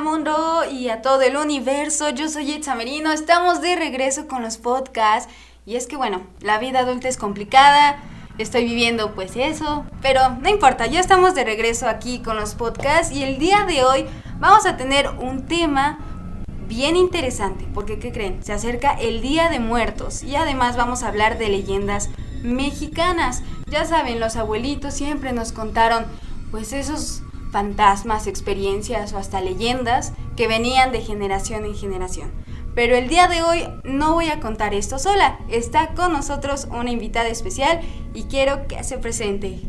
mundo y a todo el universo, yo soy Itza Merino, estamos de regreso con los podcasts y es que bueno, la vida adulta es complicada, estoy viviendo pues eso, pero no importa, ya estamos de regreso aquí con los podcasts y el día de hoy vamos a tener un tema bien interesante, porque ¿qué creen? Se acerca el Día de Muertos y además vamos a hablar de leyendas mexicanas. Ya saben, los abuelitos siempre nos contaron pues esos fantasmas, experiencias o hasta leyendas que venían de generación en generación. Pero el día de hoy no voy a contar esto sola. Está con nosotros una invitada especial y quiero que se presente.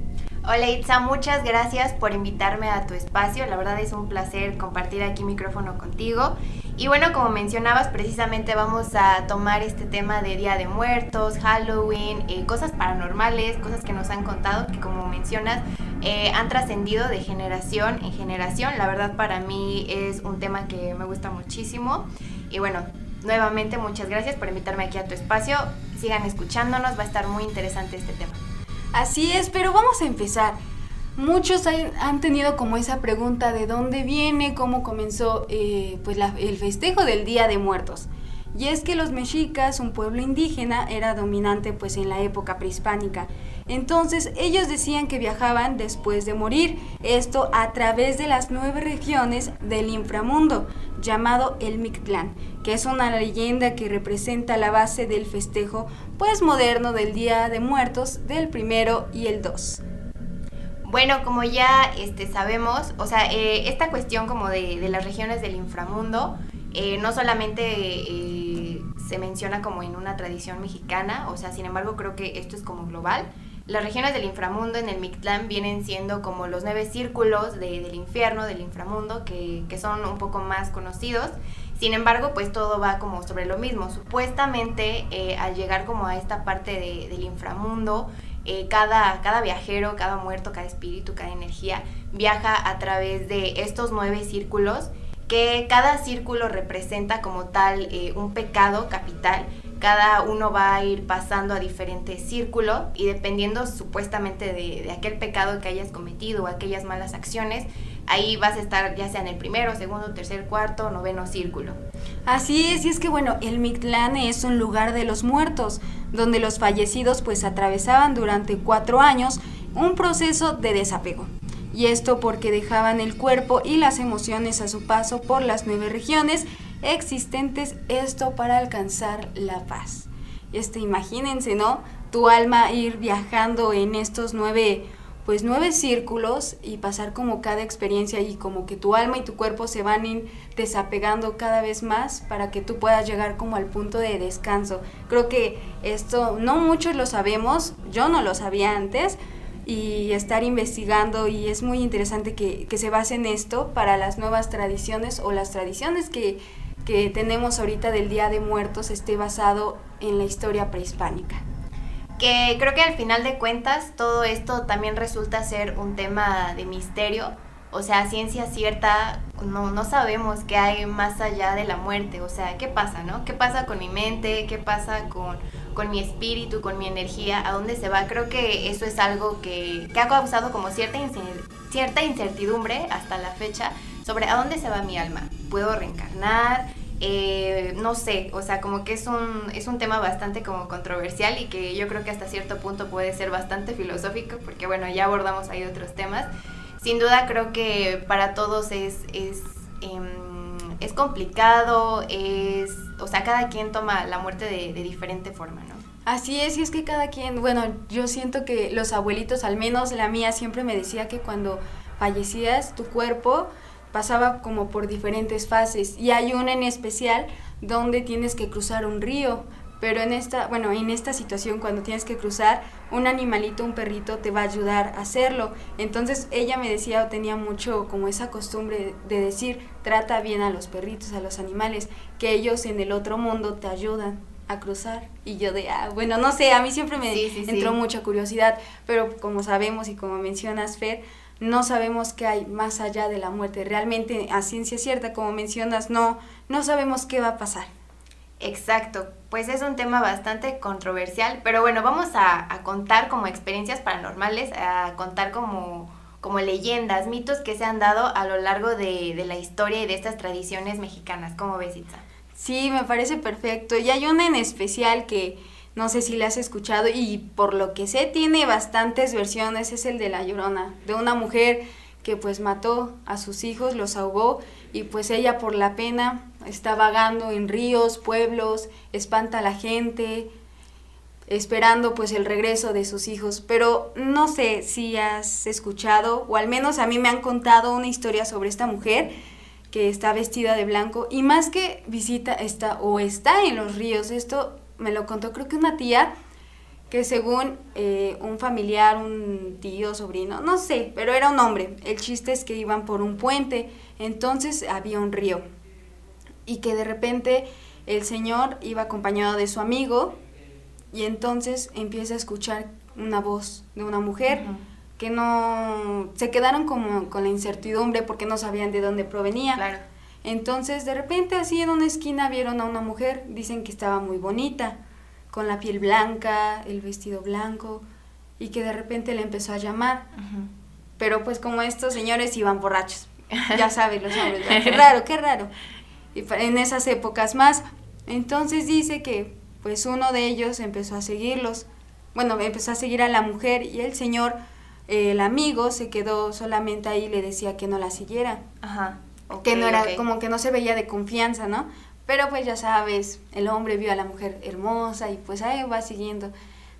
Hola Itza, muchas gracias por invitarme a tu espacio. La verdad es un placer compartir aquí micrófono contigo. Y bueno, como mencionabas, precisamente vamos a tomar este tema de Día de Muertos, Halloween, eh, cosas paranormales, cosas que nos han contado, que como mencionas, eh, han trascendido de generación en generación. La verdad para mí es un tema que me gusta muchísimo. Y bueno, nuevamente muchas gracias por invitarme aquí a tu espacio. Sigan escuchándonos, va a estar muy interesante este tema. Así es, pero vamos a empezar. Muchos han tenido como esa pregunta de dónde viene, cómo comenzó eh, pues el festejo del Día de Muertos. Y es que los mexicas, un pueblo indígena, era dominante pues en la época prehispánica. Entonces ellos decían que viajaban después de morir, esto a través de las nueve regiones del inframundo, llamado el Mictlán, que es una leyenda que representa la base del festejo pues moderno del Día de Muertos del primero y el dos. Bueno, como ya este, sabemos, o sea, eh, esta cuestión como de, las regiones del inframundo, eh, no solamente eh, se menciona como en una tradición mexicana, o sea, sin embargo creo que esto es como global. Las regiones del inframundo en el Mictlán vienen siendo como los nueve círculos del infierno, del inframundo, que, que, son un poco más conocidos. Sin embargo, pues todo va como sobre lo mismo. Supuestamente, al llegar como a esta parte del inframundo, eh, cada, cada viajero, cada muerto, cada espíritu, cada energía viaja a través de estos nueve círculos que cada círculo representa como tal eh, un pecado capital. Cada uno va a ir pasando a diferentes círculos y dependiendo supuestamente de, aquel pecado que hayas cometido o aquellas malas acciones, ahí vas a estar ya sea en el primero, segundo, tercer, cuarto, noveno círculo. Así es, y es que bueno, el Mictlán es un lugar de los muertos, donde los fallecidos pues atravesaban durante cuatro años un proceso de desapego. Y esto porque dejaban el cuerpo y las emociones a su paso por las nueve regiones existentes, esto para alcanzar la paz. Este, imagínense, ¿no? Tu alma ir viajando en estos nueve pues nueve círculos y pasar como cada experiencia y como que tu alma y tu cuerpo se van desapegando cada vez más para que tú puedas llegar como al punto de descanso. Creo que esto no muchos lo sabemos, yo no lo sabía antes y estar investigando y es muy interesante que, que se base en esto para las nuevas tradiciones o las tradiciones que, que tenemos ahorita del Día de Muertos esté basado en la historia prehispánica que creo que al final de cuentas todo esto también resulta ser un tema de misterio. O sea, ciencia cierta, no, no sabemos qué hay más allá de la muerte. O sea, ¿qué pasa, no? ¿Qué pasa con mi mente? ¿Qué pasa con, con mi espíritu, con mi energía? ¿A dónde se va? Creo que eso es algo que, que ha causado como cierta, cierta incertidumbre hasta la fecha sobre a dónde se va mi alma. ¿Puedo reencarnar? Eh, no sé, o sea, como que es un, es un tema bastante como controversial y que yo creo que hasta cierto punto puede ser bastante filosófico, porque bueno, ya abordamos ahí otros temas. Sin duda creo que para todos es, es, em, es complicado, es, o sea, cada quien toma la muerte de, de diferente forma, ¿no? Así es, y es que cada quien, bueno, yo siento que los abuelitos, al menos la mía, siempre me decía que cuando fallecías, tu cuerpo pasaba como por diferentes fases. Y hay una en especial donde tienes que cruzar un río, pero en esta, bueno, en esta situación cuando tienes que cruzar, un animalito, un perrito te va a ayudar a hacerlo. Entonces ella me decía o tenía mucho como esa costumbre de decir, trata bien a los perritos, a los animales, que ellos en el otro mundo te ayudan a cruzar y yo de ah, bueno no sé a mí siempre me entró mucha curiosidad pero como sabemos y como mencionas Fer no sabemos qué hay más allá de la muerte. Realmente, a ciencia cierta, como mencionas, no, no sabemos qué va a pasar. Exacto, pues es un tema bastante controversial, pero bueno, vamos a, contar como experiencias paranormales, a contar como, como leyendas, mitos que se han dado a lo largo de, de la historia y de estas tradiciones mexicanas. ¿Cómo ves, Itza? Sí, me parece perfecto. Y hay una en especial que no sé si la has escuchado y por lo que sé tiene bastantes versiones, es el de La Llorona, de una mujer que pues mató a sus hijos, los ahogó y pues ella por la pena está vagando en ríos, pueblos, espanta a la gente, esperando pues el regreso de sus hijos. Pero no sé si has escuchado, o al menos a mí me han contado una historia sobre esta mujer que está vestida de blanco y más que visita está o está en los ríos. Esto me lo contó creo que una tía que según eh, un familiar, un tío, sobrino, no sé, pero era un hombre. El chiste es que iban por un puente, entonces había un río. Y que de repente el señor iba acompañado de su amigo y entonces empieza a escuchar una voz de una mujer que no se quedaron como con la incertidumbre porque no sabían de dónde provenía. Claro. Entonces de repente así en una esquina vieron a una mujer, dicen que estaba muy bonita con la piel blanca, el vestido blanco, y que de repente le empezó a llamar. Pero pues como estos señores iban borrachos, ya sabes los hombres, qué raro, qué raro. Y en esas épocas más, entonces dice que pues uno de ellos empezó a seguirlos, bueno, empezó a seguir a la mujer y el señor, el amigo, se quedó solamente ahí y le decía que no la siguiera. Ajá. Que no era, como que no se veía de confianza, ¿no? Pero pues ya sabes, el hombre vio a la mujer hermosa y pues ahí va siguiendo.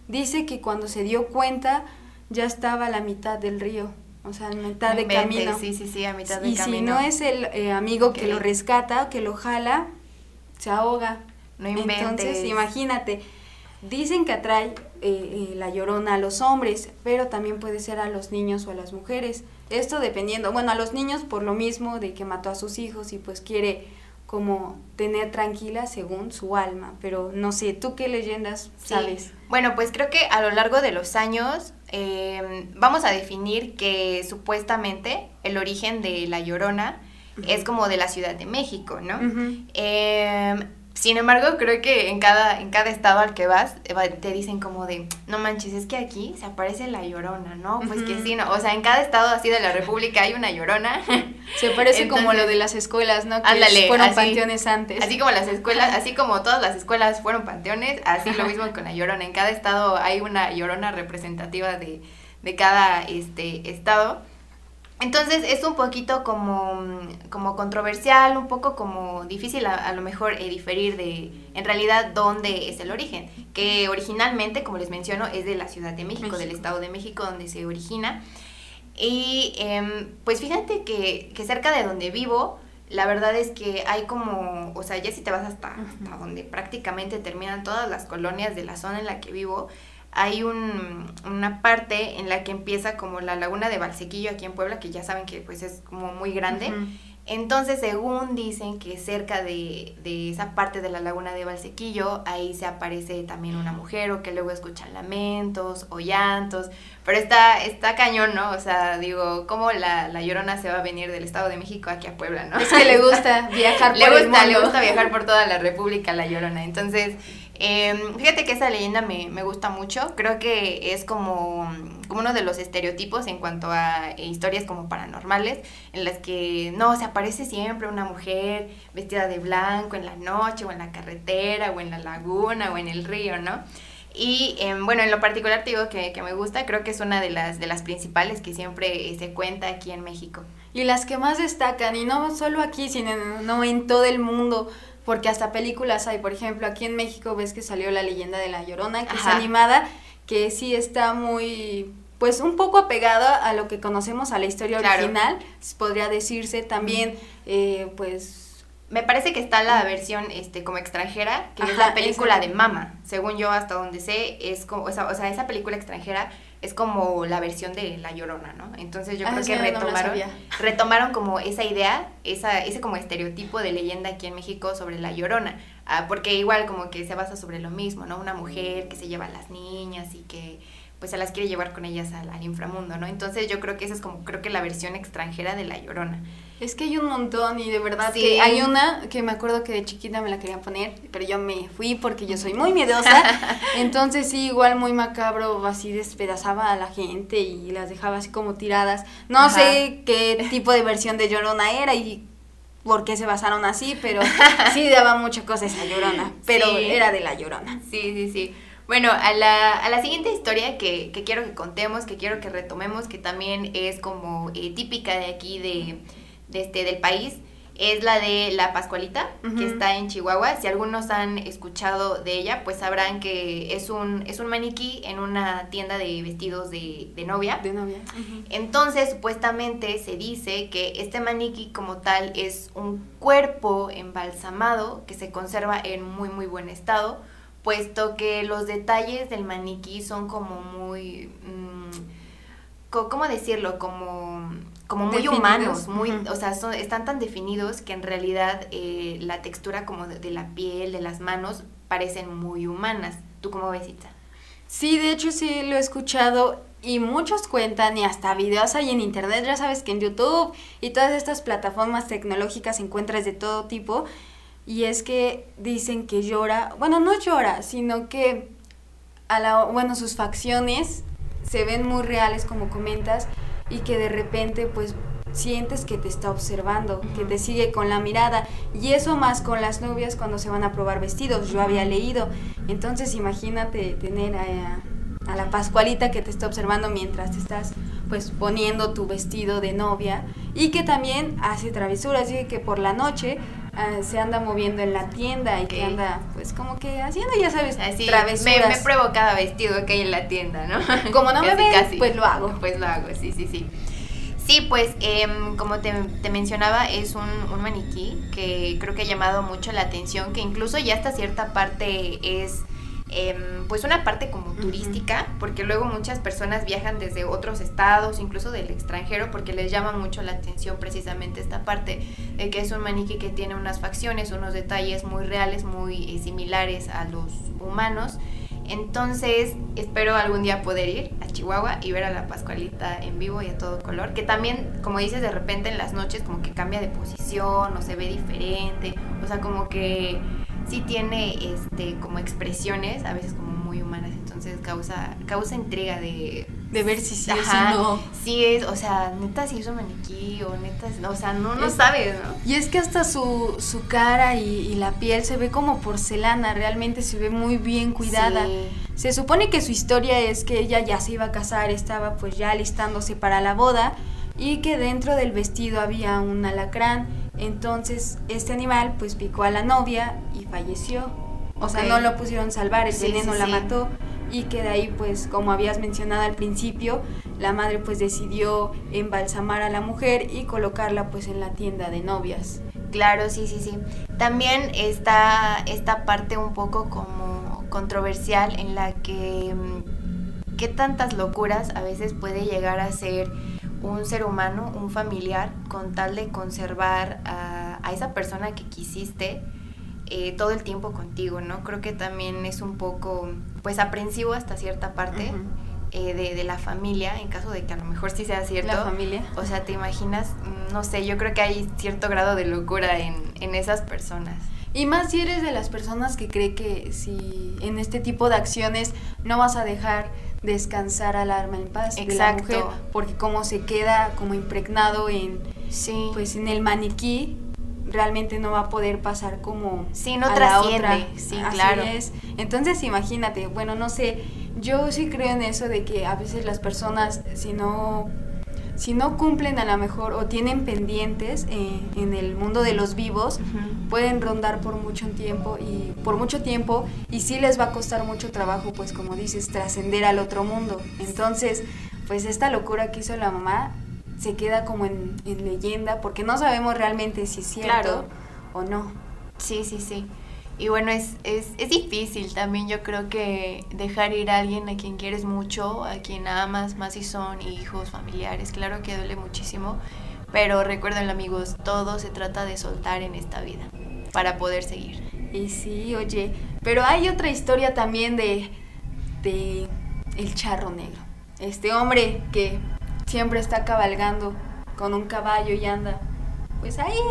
Dice que cuando se dio cuenta ya estaba a la mitad del río, o sea, a mitad de camino. Sí, sí, sí, a mitad de y camino. si no es el eh, amigo que lo rescata, que lo jala, se ahoga. No inventes. Entonces, imagínate, dicen que atrae eh, eh, la llorona a los hombres, pero también puede ser a los niños o a las mujeres. Esto dependiendo, bueno, a los niños por lo mismo de que mató a sus hijos y pues quiere como tener tranquila según su alma, pero no sé, ¿tú qué leyendas sabes? Bueno, pues creo que a lo largo de los años eh, vamos a definir que supuestamente el origen de La Llorona es como de la Ciudad de México, ¿no? eh, sin embargo, creo que en cada, en cada estado al que vas, te dicen como de, no manches, es que aquí se aparece la llorona, ¿no? Pues que sí, ¿no? O sea, en cada estado así de la República hay una llorona. Se parece como lo de las escuelas, ¿no? Que fueron panteones antes. Así como las escuelas, así como todas las escuelas fueron panteones, así lo mismo con la llorona. En cada estado hay una llorona representativa de, de cada este, estado. Entonces es un poquito como, como controversial, un poco como difícil a, lo mejor eh, diferir de en realidad dónde es el origen, que originalmente, como les menciono, es de la Ciudad de México, del Estado de México, donde se origina. Y em, pues fíjate que, que, cerca de donde vivo, la verdad es que hay como, o sea, ya si te vas hasta, hasta donde prácticamente terminan todas las colonias de la zona en la que vivo, hay un, una parte en la que empieza como la laguna de Valsequillo aquí en Puebla, que ya saben que pues es como muy grande. Entonces, según dicen que cerca de, de, esa parte de la laguna de Valsequillo, ahí se aparece también una mujer o que luego escuchan lamentos o llantos. Pero está, está cañón, ¿no? O sea, digo, ¿cómo la, la Llorona se va a venir del Estado de México aquí a Puebla, no? Es que le gusta viajar por le gusta, el mundo. Le gusta viajar por toda la República la Llorona. Entonces, eh, fíjate que esa leyenda me, me, gusta mucho. Creo que es como, como, uno de los estereotipos en cuanto a historias como paranormales, en las que no, se aparece siempre una mujer vestida de blanco en la noche, o en la carretera, o en la laguna, o en el río, ¿no? Y eh, bueno, en lo particular te digo que, que, me gusta, creo que es una de las, de las principales que siempre se cuenta aquí en México. Y las que más destacan, y no solo aquí, sino no en todo el mundo porque hasta películas hay, por ejemplo, aquí en México ves que salió La leyenda de la Llorona, que Ajá. es animada, que sí está muy, pues un poco apegada a lo que conocemos, a la historia Claro. original, podría decirse también, eh, pues... Me parece que está la versión este como extranjera, que es la película de Mama. Según yo, hasta donde sé, es como, o sea, o sea, esa película extranjera es como la versión de La Llorona, ¿no? Entonces yo Ah, creo que retomaron, retomaron como esa idea, esa, ese como estereotipo de leyenda aquí en México sobre La Llorona. Ah, porque igual como que se basa sobre lo mismo, ¿no? Una mujer que se lleva a las niñas y que pues se las quiere llevar con ellas al, al, inframundo, ¿no? Entonces yo creo que esa es como, creo que la versión extranjera de La Llorona. Es que hay un montón y de verdad que hay una que me acuerdo que de chiquita me la querían poner, pero yo me fui porque yo soy muy miedosa. Entonces sí, igual muy macabro, así despedazaba a la gente y las dejaba así como tiradas. No sé qué tipo de versión de Llorona era y por qué se basaron así, pero sí daba mucha cosa esa Llorona, pero era de la Llorona. Sí, sí, sí. Bueno, a la, a la siguiente historia que, que, quiero que contemos, que quiero que retomemos, que también es como eh, típica de aquí de, de, este, del país, es la de la Pascualita, que está en Chihuahua. Si algunos han escuchado de ella, pues sabrán que es un, es un maniquí en una tienda de vestidos de, de novia. De novia. Entonces, supuestamente se dice que este maniquí como tal es un cuerpo embalsamado que se conserva en muy, muy buen estado puesto que los detalles del maniquí son como muy, mmm, ¿cómo decirlo? Como, como muy humanos, muy, o sea, son, están tan definidos que en realidad eh, la textura como de, la piel, de las manos, parecen muy humanas. ¿Tú cómo ves, Itza? Sí, de hecho sí lo he escuchado y muchos cuentan y hasta videos hay en internet, ya sabes que en YouTube y todas estas plataformas tecnológicas encuentras de todo tipo y es que dicen que llora, bueno, no llora, sino que a la, bueno, sus facciones se ven muy reales como comentas y que de repente pues sientes que te está observando, que te sigue con la mirada. Y eso más con las novias cuando se van a probar vestidos, yo había leído, entonces imagínate tener a, a la Pascualita que te está observando mientras te estás pues poniendo tu vestido de novia. Y que también hace travesuras, y que por la noche Ah, se anda moviendo en la tienda y que anda pues como que haciendo ya sabes Así, travesuras. Me, me pruebo cada vestido que hay en la tienda, ¿no? Como no me ves, pues lo hago. Pues lo hago, sí, sí, sí. Sí, pues em, como te, te, mencionaba, es un, un, maniquí que creo que ha llamado mucho la atención, que incluso ya hasta cierta parte es Em, pues una parte como turística, porque luego muchas personas viajan desde otros estados, incluso del extranjero, porque les llama mucho la atención precisamente esta parte de que es un maniquí que tiene unas facciones, unos detalles muy reales, muy eh, similares a los humanos. Entonces, espero algún día poder ir a Chihuahua y ver a la Pascualita en vivo y a todo color, que también, como dices, de repente en las noches como que cambia de posición o se ve diferente, o sea, como que sí tiene este como expresiones, a veces como muy humanas, entonces causa causa intriga de de ver si sí o si no. Sí es, o sea, neta si es un maniquí o neta, o sea, no no sabes, ¿no? Y es que hasta su, su cara y, la piel se ve como porcelana, realmente se ve muy bien cuidada. Se supone que su historia es que ella ya se iba a casar, estaba pues ya alistándose para la boda y que dentro del vestido había un alacrán entonces, este animal pues picó a la novia y falleció. O sea, no lo pusieron salvar, el veneno la mató y que de ahí pues como habías mencionado al principio, la madre pues decidió embalsamar a la mujer y colocarla pues en la tienda de novias. Claro, sí, sí, sí. También está esta parte un poco como controversial en la que mm, qué tantas locuras a veces puede llegar a ser un ser humano, un familiar, con tal de conservar a, esa persona que quisiste eh, todo el tiempo contigo, ¿no? Creo que también es un poco, pues, aprensivo hasta cierta parte. Eh, de, la familia, en caso de que a lo mejor sí sea cierto. La familia. O sea, te imaginas, mm, no sé, yo creo que hay cierto grado de locura en, en esas personas. Y más si eres de las personas que cree que si en este tipo de acciones no vas a dejar descansar al alma en paz Exacto. de la mujer, porque como se queda como impregnado en pues en el maniquí, realmente no va a poder pasar como sí, no trasciende. Sí, claro. es. Entonces, imagínate, bueno, no sé, yo sí creo en eso de que a veces las personas si no si no cumplen a lo mejor o tienen pendientes eh, en el mundo de los vivos, pueden rondar por mucho tiempo y por mucho tiempo y sí les va a costar mucho trabajo, pues como dices, trascender al otro mundo. Entonces, pues esta locura que hizo la mamá se queda como en, leyenda porque no sabemos realmente si es cierto o no. Sí, sí, sí. Y bueno, es, es, es, difícil también, yo creo que dejar ir a alguien a quien quieres mucho, a quien amas, más si son hijos, familiares, claro que duele muchísimo, pero recuerden amigos, todo se trata de soltar en esta vida para poder seguir. Y sí, oye, pero hay otra historia también de, de el charro negro. Este hombre que siempre está cabalgando con un caballo y anda, pues ahí,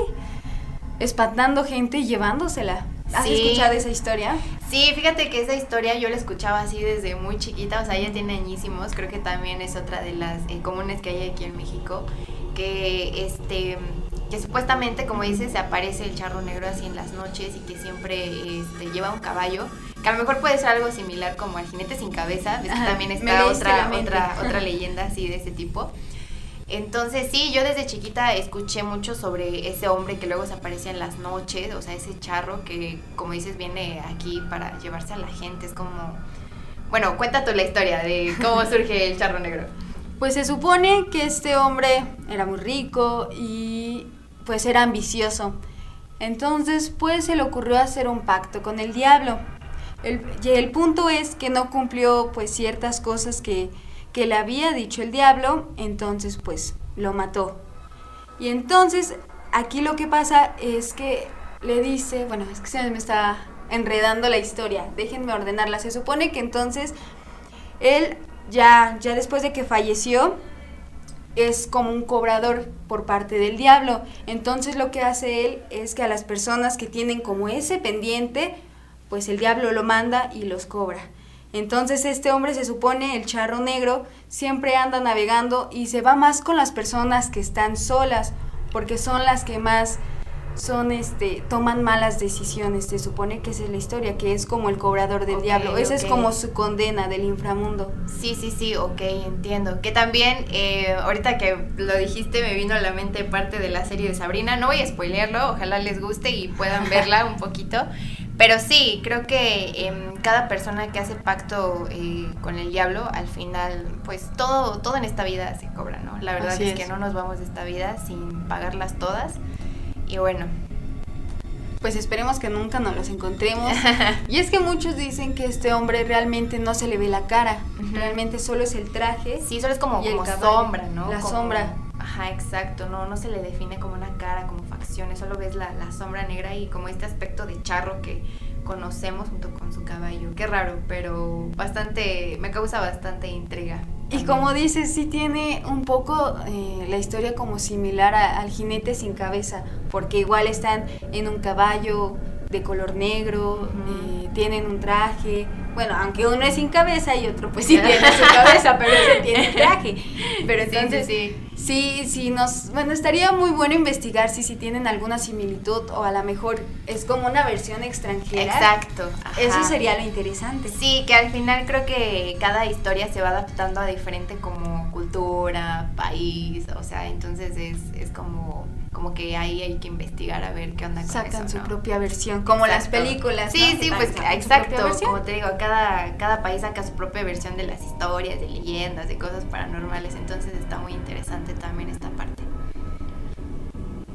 espantando gente y llevándosela. ¿Has escuchado esa historia? Sí, fíjate que esa historia yo la escuchaba así desde muy chiquita, o sea, ya tiene añísimos, creo que también es otra de las eh, comunes que hay aquí en México, que este que supuestamente, como dices, se aparece el charro negro así en las noches y que siempre este, lleva un caballo, que a lo mejor puede ser algo similar como al jinete sin cabeza, ves que también está otra, otra, otra leyenda así de ese tipo. Entonces sí, yo desde chiquita escuché mucho sobre ese hombre que luego se aparecía en las noches, o sea, ese charro que, como dices, viene aquí para llevarse a la gente. Es como... Bueno, cuenta tú la historia de cómo surge el charro negro. Pues se supone que este hombre era muy rico y pues era ambicioso. Entonces, pues se le ocurrió hacer un pacto con el diablo. El, y el punto es que no cumplió pues ciertas cosas que, que le había dicho el diablo, entonces pues lo mató. Y entonces aquí lo que pasa es que le dice, bueno, es que se me está enredando la historia, déjenme ordenarla. Se supone que entonces él ya, ya después de que falleció, es como un cobrador por parte del diablo. Entonces lo que hace él es que a las personas que tienen como ese pendiente, pues el diablo lo manda y los cobra. Entonces este hombre se supone, el charro negro, siempre anda navegando y se va más con las personas que están solas, porque son las que más son este toman malas decisiones. Se supone que esa es la historia que es como el cobrador del diablo. Esa es como su condena del inframundo. Sí sí sí ok entiendo. Que también eh, ahorita que lo dijiste me vino a la mente parte de la serie de Sabrina. No voy a spoilearlo ojalá les guste y puedan verla un poquito pero sí creo que em, cada persona que hace pacto eh, con el diablo al final pues todo todo en esta vida se cobra no la verdad es que no nos vamos de esta vida sin pagarlas todas y bueno, pues esperemos que nunca nos los encontremos. y es que muchos dicen que este hombre realmente no se le ve la cara, realmente solo es el traje. Sí, solo es como, como sombra, ¿no? La sombra. Ajá, exacto, no, no se le define como una cara, como facciones, solo ves la, la sombra negra y como este aspecto de charro que conocemos junto con su caballo. Qué raro, pero bastante, me causa bastante intriga. Y como dices, sí tiene un poco eh, la historia como similar al jinete sin cabeza, porque igual están en un caballo de color negro, eh, tienen un traje, bueno, aunque uno es sin cabeza y otro pues sí tiene su cabeza, pero ese tiene traje. Pero entonces sí, sí, sí, nos, bueno, estaría muy bueno investigar si, si tienen alguna similitud o a lo mejor es como una versión extranjera. Exacto. Eso sería lo interesante. Sí, que al final creo que cada historia se va adaptando a diferente como cultura, país, o sea, entonces es, es como como que ahí hay que investigar a ver qué onda con Sacan su propia versión, como las películas. Sí, sí, pues exacto, como te digo, cada, cada país saca su propia versión de las historias, de leyendas, de cosas paranormales, entonces está muy interesante también esta parte.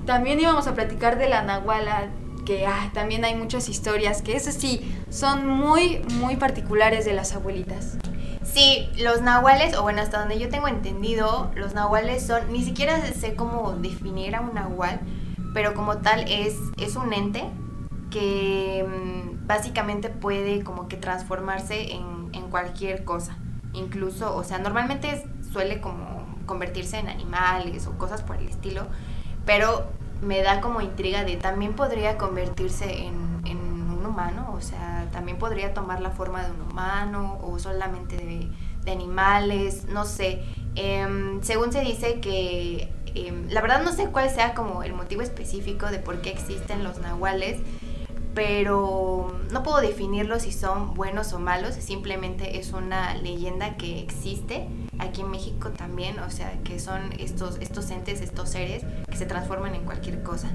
También íbamos a platicar de la Nahuala, que también hay muchas historias, que esas sí, son muy, muy particulares de las abuelitas. Sí, los nahuales, o bueno, hasta donde yo tengo entendido, los nahuales son, ni siquiera sé cómo definir a un nahual, pero como tal es, es un ente que mm, básicamente puede como que transformarse en, en cualquier cosa. Incluso, o sea, normalmente suele como convertirse en animales o cosas por el estilo, pero me da como intriga de también podría convertirse en, humano, o sea, también podría tomar la forma de un humano o solamente de, animales, no sé. Em, según se dice que, em, la verdad no sé cuál sea como el motivo específico de por qué existen los nahuales, pero no puedo definirlo si son buenos o malos, simplemente es una leyenda que existe aquí en México también, o sea, que son estos, estos entes, estos seres que se transforman en cualquier cosa.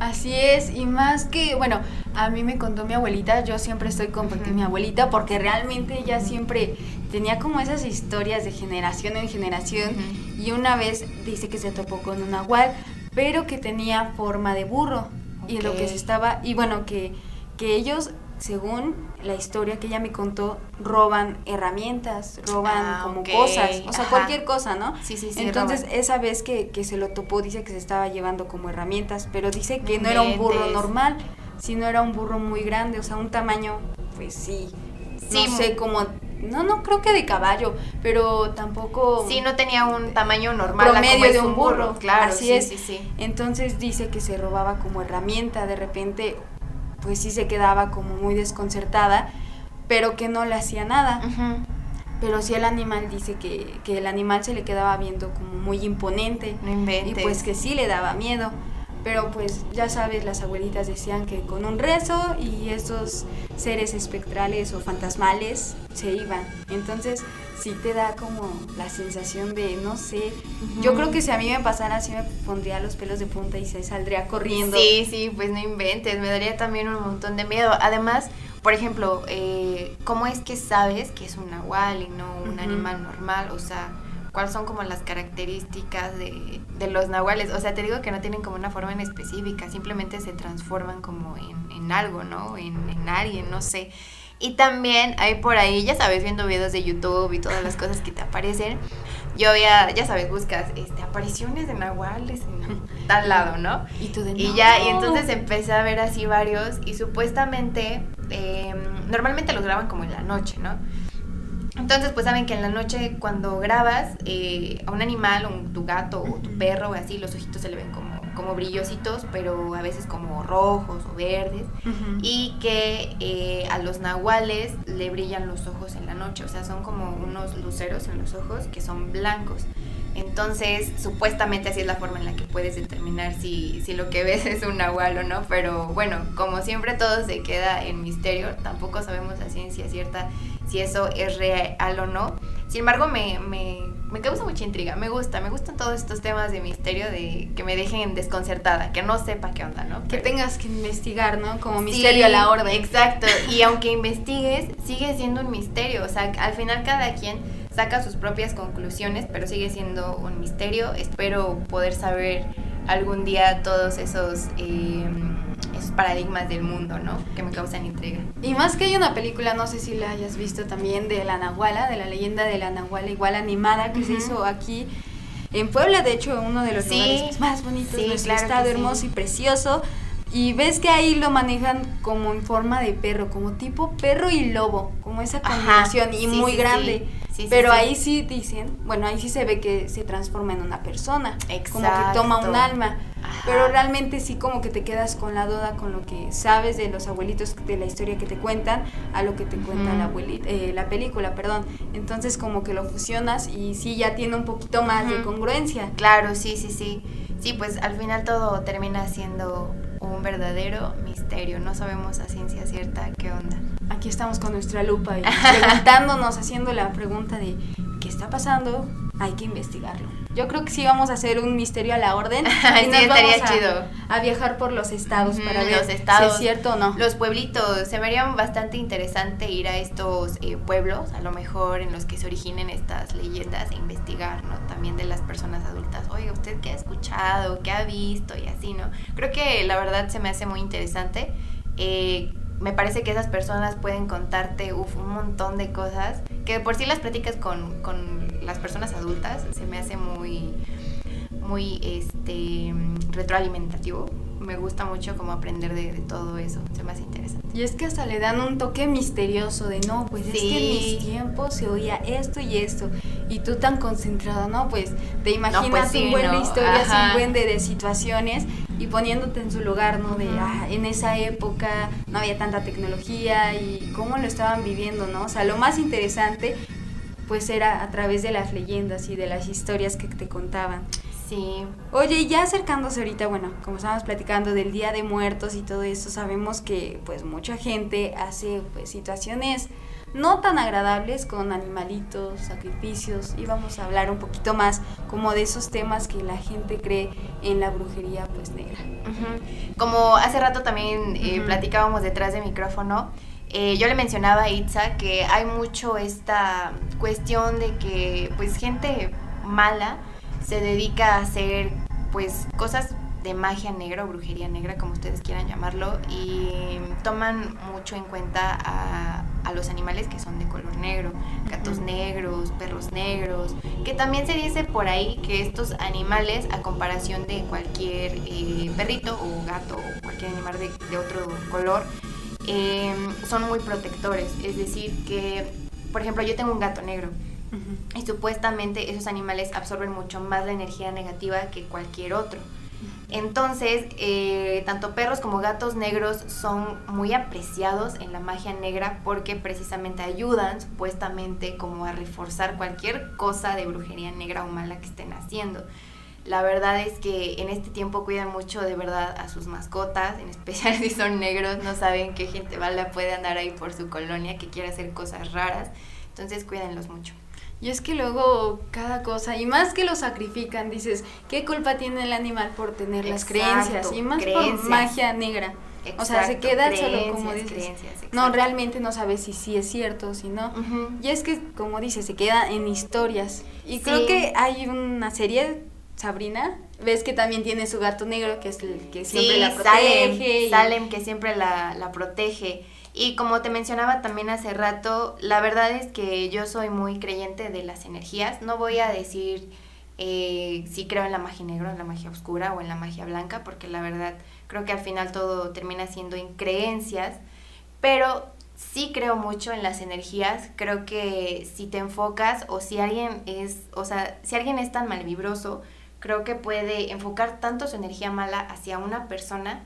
Así es, y más que, bueno, a mí me contó mi abuelita, yo siempre estoy con mi abuelita porque realmente ella siempre tenía como esas historias de generación en generación y una vez dice que se topó con un nahual, pero que tenía forma de burro y lo que se estaba, y bueno, que, que ellos según la historia que ella me contó, roban herramientas, roban ah, como cosas, o sea, cualquier cosa, ¿no? Sí, sí, sí. Entonces, esa vez que, que, se lo topó, dice que se estaba llevando como herramientas, pero dice que no era un burro normal, sino era un burro muy grande, o sea, un tamaño, pues sí, sí no sé, como no, no creo que de caballo, pero tampoco... Sí, no tenía un tamaño normal. Promedio de un burro, claro. Así es. Sí, sí. Entonces dice que se robaba como herramienta, de repente, pues sí se quedaba como muy desconcertada, pero que no le hacía nada. Pero sí el animal dice que, que, el animal se le quedaba viendo como muy imponente. No inventes. Y pues que sí le daba miedo. Pero pues ya sabes, las abuelitas decían que con un rezo y esos seres espectrales o fantasmales se iban. Entonces sí te da como la sensación de, no sé, yo creo que si a mí me pasara así me pondría los pelos de punta y se saldría corriendo. Sí, sí, pues no inventes, me daría también un montón de miedo. Además, por ejemplo, eh, ¿cómo es que sabes que es un nahual y no un animal normal? O sea, ¿cuáles son como las características de, de, los nahuales? O sea, te digo que no tienen como una forma en específica, simplemente se transforman como en, en algo, ¿no? En, en alguien, no sé. Y también hay por ahí, ya sabes, viendo videos de YouTube y todas las cosas que te aparecen, yo había, ya sabes, buscas este, apariciones de nahuales en tal lado, ¿no? Y tú de Y ya, y entonces empecé a ver así varios y supuestamente, em, normalmente los graban como en la noche, ¿no? Entonces, pues saben que en la noche cuando grabas eh, a un animal, un, tu gato o tu perro o así, los ojitos se le ven como, como brillositos, pero a veces como rojos o verdes. Y que eh, a los nahuales le brillan los ojos en la noche, o sea, son como unos luceros en los ojos que son blancos. Entonces, supuestamente así es la forma en la que puedes determinar si, si lo que ves es un nahual o no, pero bueno, como siempre todo se queda en misterio, tampoco sabemos a ciencia cierta si eso es real o no. Sin embargo, me, me, me, causa mucha intriga, me gusta, me gustan todos estos temas de misterio, de que me dejen desconcertada, que no sepa qué onda, ¿no? Que tengas que investigar, ¿no? Como misterio a la orden. Exacto, y aunque investigues, sigue siendo un misterio, o sea, al final cada quien saca sus propias conclusiones, pero sigue siendo un misterio. Espero poder saber algún día todos esos... Eh, paradigmas del mundo, ¿no? Que me causan intriga. Y más que hay una película, no sé si la hayas visto también, de la Nahuala, de la leyenda de la Nahuala, igual animada, que se hizo aquí en Puebla, de hecho, uno de los lugares más bonitos de nuestro estado, hermoso y precioso. Y ves que ahí lo manejan como en forma de perro, como tipo perro y lobo, como esa combinación y muy grande. Pero ahí sí dicen, bueno, ahí sí se ve que se transforma en una persona, como que toma un alma. Pero realmente sí como que te quedas con la duda con lo que sabes de los abuelitos, de la historia que te cuentan, a lo que te cuenta la, abuelita, eh, la película, perdón. Entonces como que lo fusionas y sí ya tiene un poquito más de congruencia. Claro, sí, sí, sí. Sí, pues al final todo termina siendo un verdadero misterio. No sabemos a ciencia cierta qué onda. Aquí estamos con nuestra lupa y preguntándonos, haciendo la pregunta de ¿qué está pasando? Hay que investigarlo. Yo creo que sí vamos a hacer un misterio a la orden. y nos vamos a, chido. a viajar por los estados para ver los estados, si es cierto o no. Los pueblitos. Se vería bastante interesante ir a estos eh, pueblos, a lo mejor en los que se originen estas leyendas e investigar, ¿no? También de las personas adultas. Oye, ¿usted qué ha escuchado? ¿Qué ha visto? Y así, ¿no? Creo que la verdad se me hace muy interesante. Eh, me parece que esas personas pueden contarte uf, un montón de cosas que por sí las platicas con, con las personas adultas se me hace muy muy este retroalimentativo me gusta mucho como aprender de, todo eso, se me hace interesante. Y es que hasta le dan un toque misterioso de no, pues es que en mis tiempos se oía esto y esto, y tú tan concentrada, ¿no? Pues te imaginas pues un buen de historias, un buen de, de, situaciones y poniéndote en su lugar, ¿no? De ah, en esa época no había tanta tecnología y cómo lo estaban viviendo, ¿no? O sea, lo más interesante pues era a través de las leyendas y de las historias que te contaban. Sí. Oye, ya acercándose ahorita, bueno, como estábamos platicando del Día de Muertos y todo eso, sabemos que pues mucha gente hace pues situaciones no tan agradables con animalitos, sacrificios y vamos a hablar un poquito más como de esos temas que la gente cree en la brujería pues negra. Como hace rato también eh, platicábamos detrás de micrófono, eh, yo le mencionaba a Itza que hay mucho esta cuestión de que pues gente mala se dedica a hacer pues cosas de magia negra o brujería negra, como ustedes quieran llamarlo, y toman mucho en cuenta a, los animales que son de color negro, gatos negros, perros negros, que también se dice por ahí que estos animales, a comparación de cualquier eh, perrito o gato o cualquier animal de, otro color, eh, son muy protectores, es decir, que por ejemplo, yo tengo un gato negro. Y supuestamente esos animales absorben mucho más la energía negativa que cualquier otro. Entonces, eh, tanto perros como gatos negros son muy apreciados en la magia negra porque precisamente ayudan supuestamente como a reforzar cualquier cosa de brujería negra o mala que estén haciendo. La verdad es que en este tiempo cuidan mucho de verdad a sus mascotas, en especial si son negros, no saben qué gente mala puede andar ahí por su colonia que quiere hacer cosas raras, entonces cuídenlos mucho. Y es que luego cada cosa, y más que lo sacrifican, dices, ¿qué culpa tiene el animal por tener las creencias? Y más por magia negra. o sea, se queda solo como dices. No, realmente no sabes si sí es cierto o si no. Y es que, como dices, se queda en historias. Y creo que hay una serie, Sabrina, ves que también tiene su gato negro, que es el que siempre la protege. Salem, Salem, que siempre la, la protege. Y como te mencionaba también hace rato, la verdad es que yo soy muy creyente de las energías. No voy a decir eh, si creo en la magia negra, en la magia oscura o en la magia blanca, porque la verdad creo que al final todo termina siendo en creencias. Pero sí creo mucho en las energías. Creo que si te enfocas o si alguien es, o sea, si alguien es tan malvibroso, creo que puede enfocar tanto su energía mala hacia una persona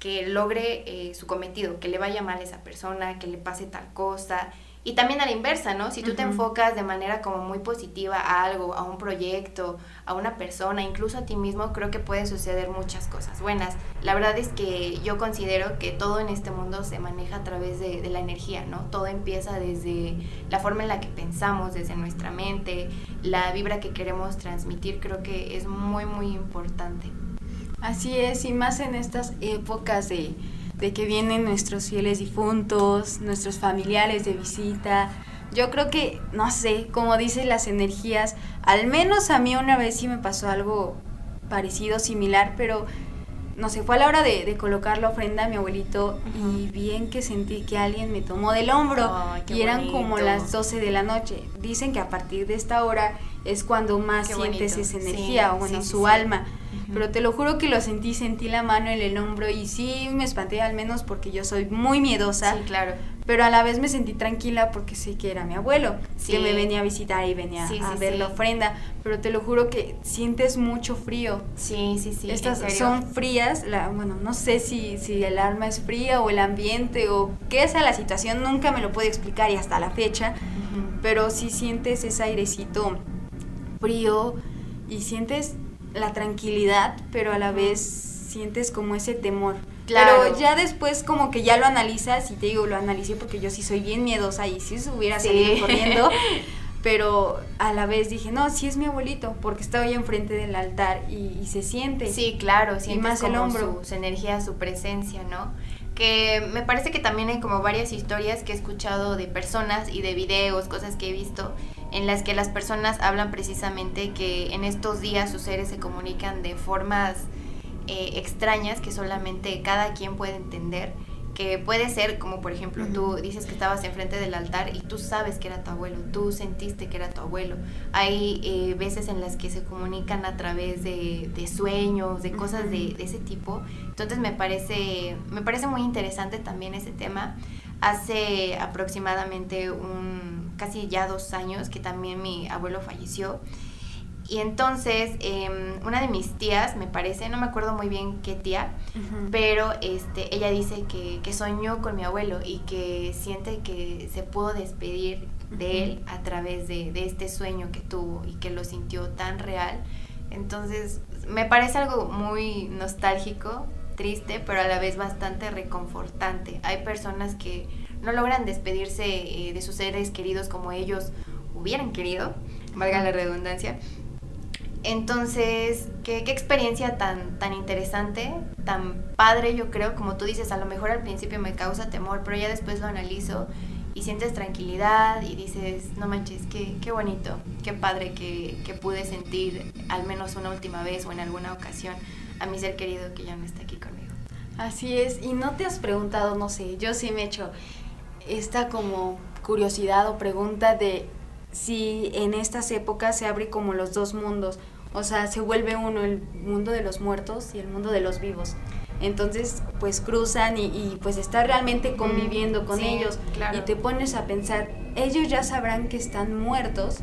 que logre eh, su cometido, que le vaya mal a esa persona, que le pase tal cosa. Y también a la inversa, ¿no? Si tú te enfocas de manera como muy positiva a algo, a un proyecto, a una persona, incluso a ti mismo, creo que pueden suceder muchas cosas buenas. La verdad es que yo considero que todo en este mundo se maneja a través de, de la energía, ¿no? Todo empieza desde la forma en la que pensamos, desde nuestra mente, la vibra que queremos transmitir, creo que es muy, muy importante. Así es, y más en estas épocas de, que vienen nuestros fieles difuntos, nuestros familiares de visita. Yo creo que, no sé, como dicen las energías, al menos a mí una vez sí me pasó algo parecido, similar, pero no sé, fue a la hora de, colocar la ofrenda a mi abuelito y bien que sentí que alguien me tomó del hombro. Y eran como las 12 de la noche. Dicen que a partir de esta hora es cuando más sientes esa energía o bueno, su alma pero te lo juro que lo sentí, sentí la mano en el hombro y sí me espanté al menos porque yo soy muy miedosa. Sí, claro. Pero a la vez me sentí tranquila porque sé que era mi abuelo, que me venía a visitar y venía a ver la ofrenda. Pero te lo juro que sientes mucho frío. Sí, sí, sí. Estas son frías, la, bueno, no sé si, si el alma es fría o el ambiente o qué sea la situación, nunca me lo puedo explicar y hasta la fecha. Pero sí sientes ese airecito frío y sientes la tranquilidad, pero a la vez sientes como ese temor. Claro. Pero ya después como que ya lo analizas y te digo, lo analicé porque yo sí soy bien miedosa y si se hubiera salido corriendo, pero a la vez dije, no, sí es mi abuelito, porque estaba ahí enfrente del altar y, se siente. Sí, claro, sientes más el hombro. Su, su energía, su presencia, ¿no? que me parece que también hay como varias historias que he escuchado de personas y de videos, cosas que he visto, en las que las personas hablan precisamente que en estos días sus seres se comunican de formas eh, extrañas que solamente cada quien puede entender que puede ser como por ejemplo tú dices que estabas enfrente del altar y tú sabes que era tu abuelo, tú sentiste que era tu abuelo. Hay eh, veces en las que se comunican a través de, sueños, de cosas de, de, ese tipo. Entonces me parece, me parece muy interesante también ese tema. Hace aproximadamente un, casi ya dos años que también mi abuelo falleció y entonces, em, una de mis tías, me parece, no me acuerdo muy bien qué tía, pero este, ella dice que, que, soñó con mi abuelo y que siente que se pudo despedir de él a través de, de, este sueño que tuvo y que lo sintió tan real. Entonces, me parece algo muy nostálgico, triste, pero a la vez bastante reconfortante. Hay personas que no logran despedirse eh, de sus seres queridos como ellos hubieran querido, valga la redundancia, entonces, ¿qué, experiencia tan, tan interesante, tan padre, yo creo, como tú dices, a lo mejor al principio me causa temor, pero ya después lo analizo y sientes tranquilidad y dices, no manches, qué, qué bonito, qué padre que, que, pude sentir al menos una última vez o en alguna ocasión a mi ser querido que ya no está aquí conmigo. Así es, y no te has preguntado, no sé, yo sí me he hecho esta como curiosidad o pregunta de si en estas épocas se abre como los dos mundos, o sea, se vuelve uno el mundo de los muertos y el mundo de los vivos. entonces pues cruzan y, pues estás realmente conviviendo con ellos y te pones a pensar, ellos ya sabrán que están muertos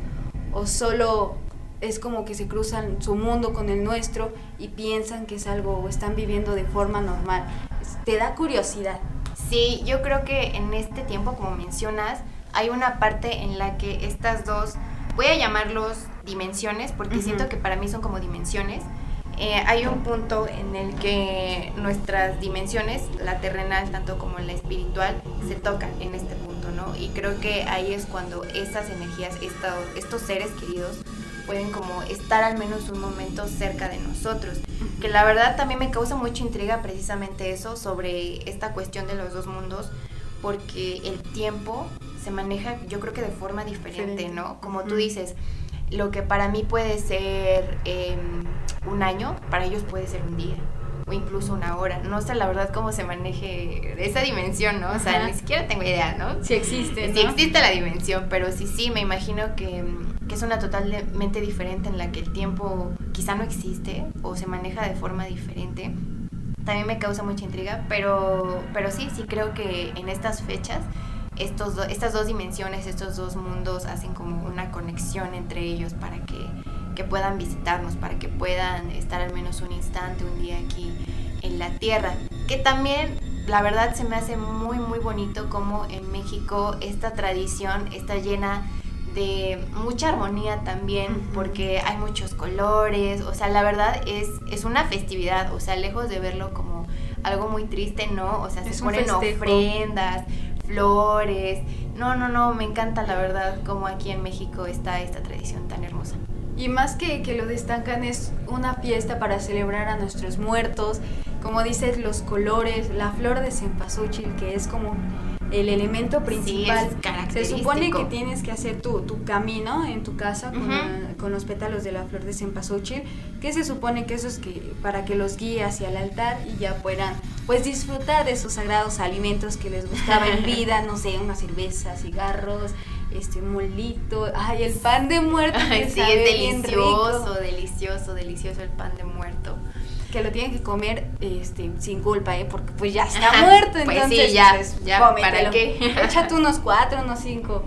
o solo es como que se cruzan su mundo con el nuestro y piensan que es algo o están viviendo de forma normal. Te da curiosidad. Sí, yo creo que en este tiempo, como mencionas, hay una parte en la que estas dos, voy a llamarlos dimensiones, porque siento que para mí son como dimensiones. Eh, hay un punto en el que nuestras dimensiones, la terrenal tanto como la espiritual, se tocan en este punto, ¿no? Y creo que ahí es cuando estas energías, estos, estos seres queridos, pueden como estar al menos un momento cerca de nosotros. Que la verdad también me causa mucha intriga precisamente eso sobre esta cuestión de los dos mundos, porque el tiempo se maneja yo creo que de forma diferente, ¿no? Como tú dices, lo que para mí puede ser em, un año, para ellos puede ser un día o incluso una hora. No sé la verdad cómo se maneje esa dimensión, ¿no? O sea, ni siquiera tengo idea, ¿no? Si existe. ¿no? Si existe la dimensión, pero sí, sí, me imagino que, que, es una totalmente diferente en la que el tiempo quizá no existe o se maneja de forma diferente. También me causa mucha intriga, pero, pero sí, sí creo que en estas fechas estos estas dos dimensiones, estos dos mundos hacen como una conexión entre ellos para que que puedan visitarnos, para que puedan estar al menos un instante, un día aquí en la tierra. Que también, la verdad, se me hace muy, muy bonito como en México esta tradición está llena de mucha armonía también, porque hay muchos colores, o sea, la verdad es, es una festividad, o sea, lejos de verlo como algo muy triste, ¿no? O sea, se ponen ofrendas, flores. No, no, no, me encanta la verdad como aquí en México está esta tradición tan hermosa. Y más que, que lo destacan es una fiesta para celebrar a nuestros muertos, como dices, los colores, la flor de cempasúchil, que es como el elemento principal. Se supone que tienes que hacer tu, tu camino en tu casa con, con, los pétalos de la flor de cempasúchil, que se supone que eso es que para que los guíe hacia el altar y ya puedan pues disfrutar de esos sagrados alimentos que les gustaba en vida, no sé, una cerveza, cigarros, este molito, ay, el pan de muerto. Que sí, es delicioso, delicioso, delicioso el pan de muerto. Que lo tienen que comer este, sin culpa, ¿eh? Porque pues ya está muerto, pues entonces. sí, ya, pues, ya, ¿para qué? Échate unos cuatro, unos cinco.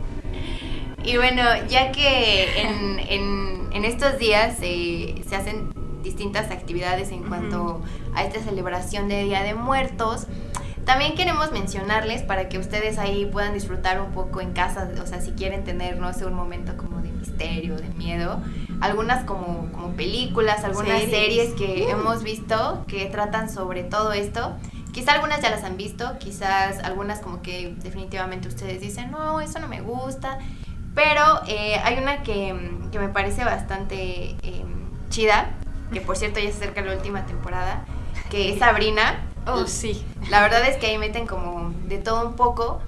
Y bueno, ya que en, en, en estos días se hacen distintas actividades en cuanto a esta celebración de Día de Muertos, también queremos mencionarles para que ustedes ahí puedan disfrutar un poco en casa, o sea, si quieren tener, no sé, un momento como de misterio, de miedo, algunas como, como películas, algunas series, que uh. hemos visto que tratan sobre todo esto. Quizás algunas ya las han visto, quizás algunas como que definitivamente ustedes dicen, no, eso no me gusta, pero eh, hay una que, me parece bastante em, chida, que por cierto ya se acerca la última temporada, que es Sabrina. Oh, sí. La verdad es que ahí meten como de todo un poco,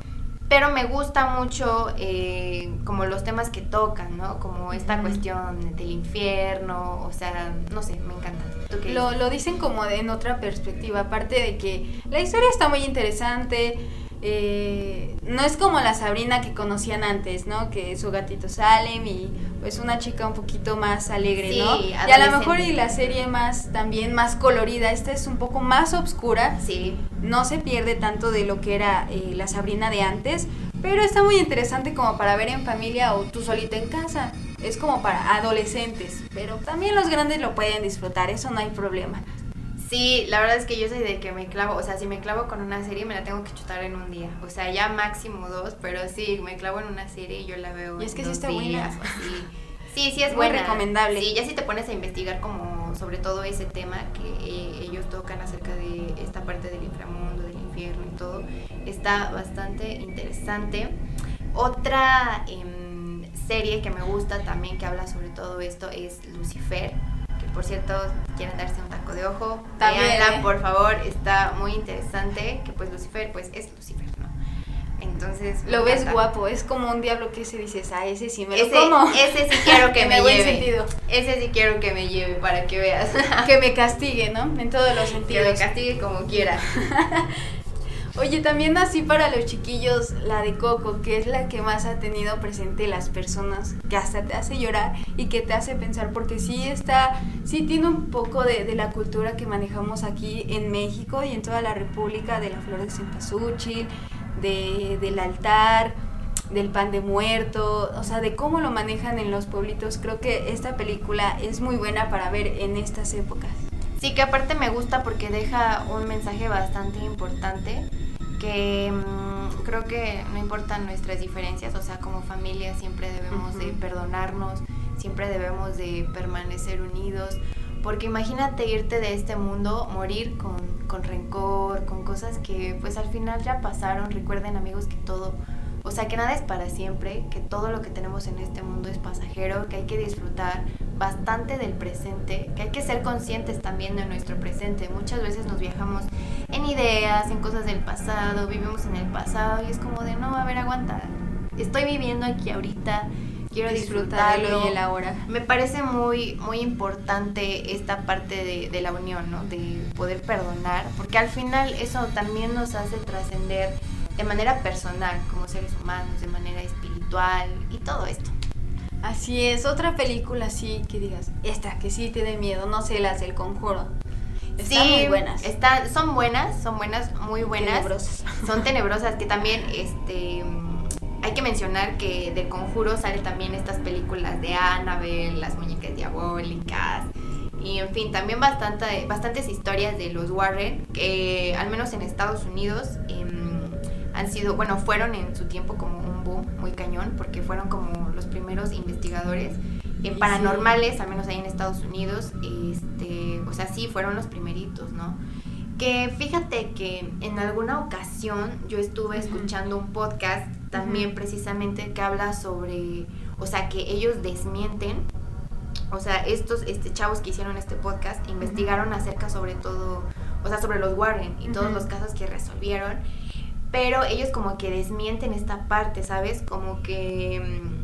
pero me gusta mucho eh, como los temas que tocan, ¿no? Como esta cuestión del infierno, o sea, no sé, me encanta. Lo, lo, dicen como de, en otra perspectiva, aparte de que la historia está muy interesante, eh, no es como la Sabrina que conocían antes, ¿no? Que su gatito Salem y pues una chica un poquito más alegre, ¿no? Y a lo mejor y la serie más también más colorida, esta es un poco más oscura. Sí. No se pierde tanto de lo que era eh, la Sabrina de antes, pero está muy interesante como para ver en familia o tú solita en casa. Es como para adolescentes, pero también los grandes lo pueden disfrutar, eso no hay problema. Sí, la verdad es que yo soy de que me clavo, o sea, si me clavo con una serie me la tengo que chutar en un día. O sea, ya máximo dos, pero sí, me clavo en una serie y yo la veo. Y es que sí está buena. Sí, sí es Muy buena. recomendable. Sí, ya si te pones a investigar como sobre todo ese tema que eh, ellos tocan acerca de esta parte del inframundo, del infierno y todo, está bastante interesante. Otra em, serie que me gusta también que habla sobre todo esto es Lucifer por cierto, quieren darse un taco de ojo, también ¿eh? por favor, está muy interesante, que pues Lucifer, pues es Lucifer, ¿no? Entonces... Lo ves guapo, es como un diablo que se dices, ah, ese sí me lo como. Ese sí quiero que me lleve. sentido. Ese sí quiero que me lleve, para que veas. que me castigue, ¿no? En todos los sentidos. Que me castigue como quiera. Oye, también así para los chiquillos, la de Coco, que es la que más ha tenido presente las personas, que hasta te hace llorar y que te hace pensar, porque sí está, sí tiene un poco de, la cultura que manejamos aquí en México y en toda la República, de la flor de cempasúchil, de, del altar, del pan de muerto, o sea, de cómo lo manejan en los pueblitos. Creo que esta película es muy buena para ver en estas épocas. Sí, que aparte me gusta porque deja un mensaje bastante importante que mm, creo que no importan nuestras diferencias, o sea, como familia siempre debemos de perdonarnos, siempre debemos de permanecer unidos, porque imagínate irte de este mundo, morir con, con rencor, con cosas que pues al final ya pasaron, recuerden amigos que todo o sea, que nada es para siempre, que todo lo que tenemos en este mundo es pasajero, que hay que disfrutar bastante del presente, que hay que ser conscientes también de nuestro presente. Muchas veces nos viajamos en ideas, en cosas del pasado, vivimos en el pasado y es como de, no, a ver, aguanta. Estoy viviendo aquí ahorita, quiero disfrutarlo y el ahora. Me parece muy, muy importante esta parte de, de la unión, ¿no? De poder perdonar, porque al final eso también nos hace trascender de manera personal, como seres humanos, de manera espiritual y todo esto. Así es, otra película así que digas, esta que sí te dé miedo, no sé, las del conjuro. Están sí, muy buenas. Están, son buenas, son buenas, muy buenas. Tenebrosas. Son tenebrosas, que también este hay que mencionar que del conjuro sale también estas películas de Annabelle, las muñecas diabólicas. Y en fin, también bastante, bastantes historias de los Warren, que al menos en Estados Unidos han sido, bueno, fueron en su tiempo como un boom muy cañón, porque fueron como los primeros investigadores en paranormales, al menos ahí en Estados Unidos, este, o sea, sí, fueron los primeritos, ¿no? Que fíjate que en alguna ocasión yo estuve escuchando un podcast también precisamente que habla sobre, o sea, que ellos desmienten, o sea, estos este, chavos que hicieron este podcast investigaron acerca sobre todo, o sea, sobre los Warren y todos los casos que resolvieron pero ellos como que desmienten esta parte, ¿sabes? Como que mm,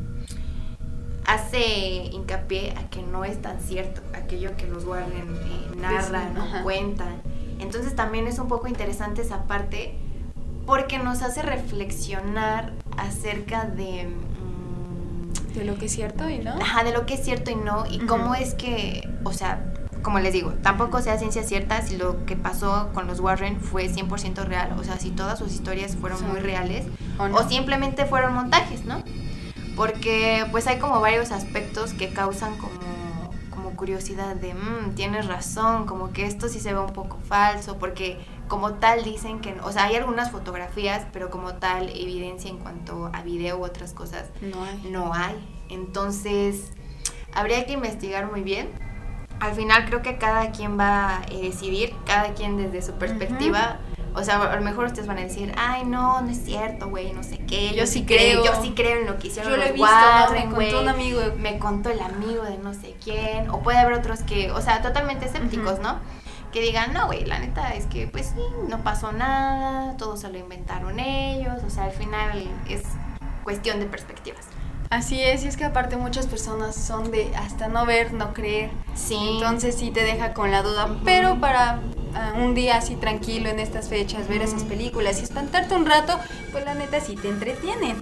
hace hincapié a que no es tan cierto aquello que los Warren eh, narran o cuentan. Entonces también es un poco interesante esa parte porque nos hace reflexionar acerca de... Mm, de lo que es cierto y no. Ajá, de lo que es cierto y no. Y cómo es que, o sea, como les digo, tampoco sea ciencia cierta si lo que pasó con los Warren fue 100% real, o sea, si todas sus historias fueron muy reales o, simplemente fueron montajes, ¿no? Porque pues hay como varios aspectos que causan como, como curiosidad de, mmm, tienes razón, como que esto sí se ve un poco falso, porque como tal dicen que, o sea, hay algunas fotografías, pero como tal evidencia en cuanto a video u otras cosas, no hay. No hay. Entonces, habría que investigar muy bien al final creo que cada quien va a decidir, cada quien desde su perspectiva. O sea, a lo mejor ustedes van a decir, ay, no, no es cierto, güey, no sé qué. Yo, sí creo. Yo sí creo en lo que hicieron yo los lo he visto, me contó un amigo. Me contó el amigo de no sé quién. O puede haber otros que, o sea, totalmente escépticos, ¿no? Que digan, no, güey, la neta es que, pues sí, no pasó nada, todo se lo inventaron ellos. O sea, al final es cuestión de perspectivas. Así es, y es que aparte muchas personas son de hasta no ver, no creer. Sí. Entonces sí te deja con la duda, pero para ah, un día así tranquilo en estas fechas, ver esas películas y espantarte un rato, pues la neta sí te entretienen.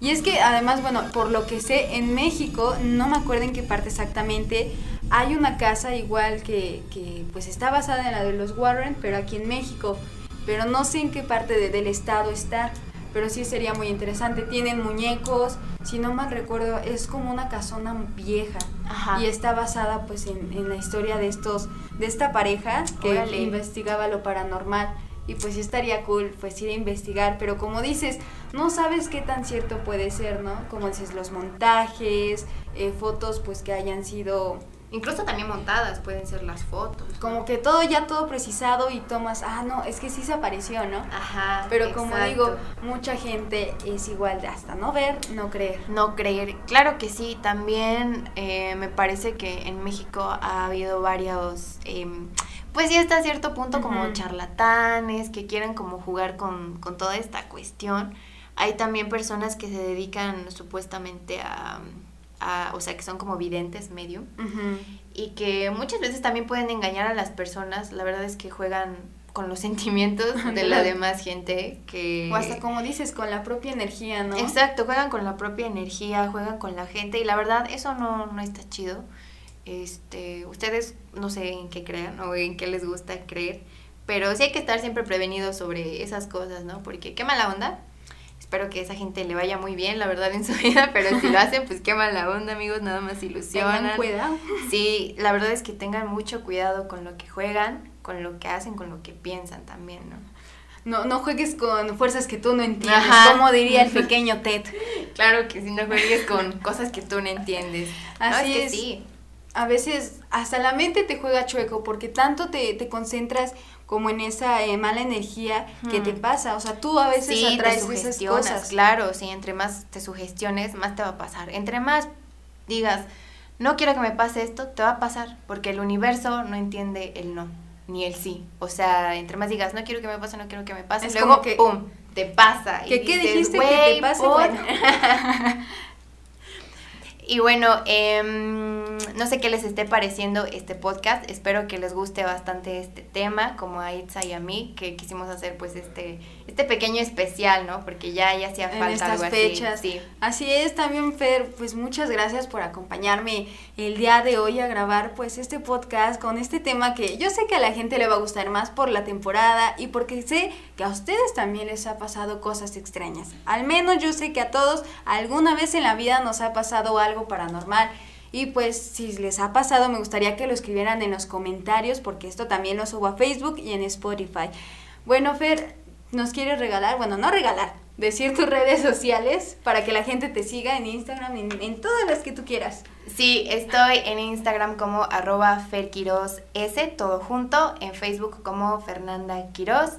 Y es que además, bueno, por lo que sé, en México, no me acuerdo en qué parte exactamente, hay una casa igual que, que pues está basada en la de los Warren, pero aquí en México. Pero no sé en qué parte del estado está pero sí sería muy interesante. Tienen muñecos, si no mal recuerdo, es como una casona vieja y está basada pues en, la historia de estos, de esta pareja que investigaba lo paranormal. Y pues sí estaría cool, pues ir a investigar, pero como dices, no sabes qué tan cierto puede ser, ¿no? Como dices, los montajes, eh, fotos pues que hayan sido Incluso también montadas pueden ser las fotos. Como que todo ya todo precisado y tomas, ah, no, es que sí se apareció, ¿no? Ajá. Pero como digo, mucha gente es igual de hasta no ver, no creer. No creer. Claro que sí, también eh, me parece que en México ha habido varios... Em, pues sí hasta cierto punto como charlatanes que quieren como jugar con, con toda esta cuestión. Hay también personas que se dedican supuestamente a o sea, que son como videntes medio, y que muchas veces también pueden engañar a las personas. La verdad es que juegan con los sentimientos de la demás gente que... O hasta como dices, con la propia energía, ¿no? Exacto, juegan con la propia energía, juegan con la gente y la verdad eso no, no está chido. Este, ustedes no sé en qué crean o en qué les gusta creer, pero sí hay que estar siempre prevenidos sobre esas cosas, ¿no? Porque qué mala onda. Espero que esa gente le vaya muy bien, la verdad, en su vida, pero si lo hacen, pues qué mala onda, amigos, nada más ilusionan. Tengan cuidado. Sí, la verdad es que tengan mucho cuidado con lo que juegan, con lo que hacen, con lo que piensan también, ¿no? No, no juegues con fuerzas que tú no entiendes, como diría el pequeño Ted. Claro que si no juegues con cosas que tú no entiendes. Así es. Que sí a veces hasta la mente te juega chueco porque tanto te, te concentras como en esa eh, mala energía que te pasa. O sea, tú a veces sí, atraes esas cosas. Claro, sí, entre más te sugestiones, más te va a pasar. Entre más digas, no quiero que me pase esto, te va a pasar, porque el universo no entiende el no, ni el sí. O sea, entre más digas, no quiero que me pase, no quiero que me pase, es luego, como que, ¡pum!, te pasa. ¿Qué, ¿qué dijiste que te pase? Bueno. Y bueno, em, no sé qué les esté pareciendo este podcast. Espero que les guste bastante este tema, como a Itza y a mí, que quisimos hacer pues este, este pequeño especial, ¿no? Porque ya, ya hacía falta en estas algo fechas. así. Sí. Así es, también Fer, pues muchas gracias por acompañarme el día de hoy a grabar pues este podcast con este tema que yo sé que a la gente le va a gustar más por la temporada y porque sé que a ustedes también les ha pasado cosas extrañas. Al menos yo sé que a todos alguna vez en la vida nos ha pasado algo paranormal. Y pues si les ha pasado, me gustaría que lo escribieran en los comentarios porque esto también lo subo a Facebook y en Spotify. Bueno, Fer, ¿nos quieres regalar? Bueno, no regalar, decir tus redes sociales para que la gente te siga en Instagram, en, en todas las que tú quieras. Sí, estoy en Instagram como arroba S, todo junto, en Facebook como Fernanda Quiroz.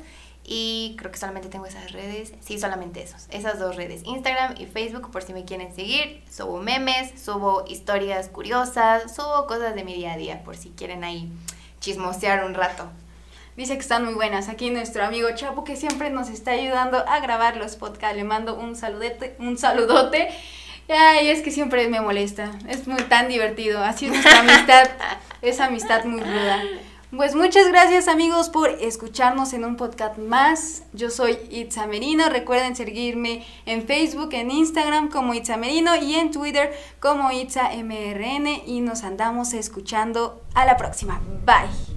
Y creo que solamente tengo esas redes. Sí, solamente esos. Esas dos redes. Instagram y Facebook por si me quieren seguir. Subo memes, subo historias curiosas, subo cosas de mi día a día por si quieren ahí chismosear un rato. Dice que están muy buenas. Aquí nuestro amigo Chapo que siempre nos está ayudando a grabar los podcasts. Le mando un saludete, un saludote. Ay, es que siempre me molesta. Es muy tan divertido. Así es nuestra amistad. Es amistad muy ruda. Pues muchas gracias amigos por escucharnos en un podcast más. Yo soy Itza Merino. Recuerden seguirme en Facebook, en Instagram como Itza Merino y en Twitter como Itza MRN y nos andamos escuchando. A la próxima. Bye.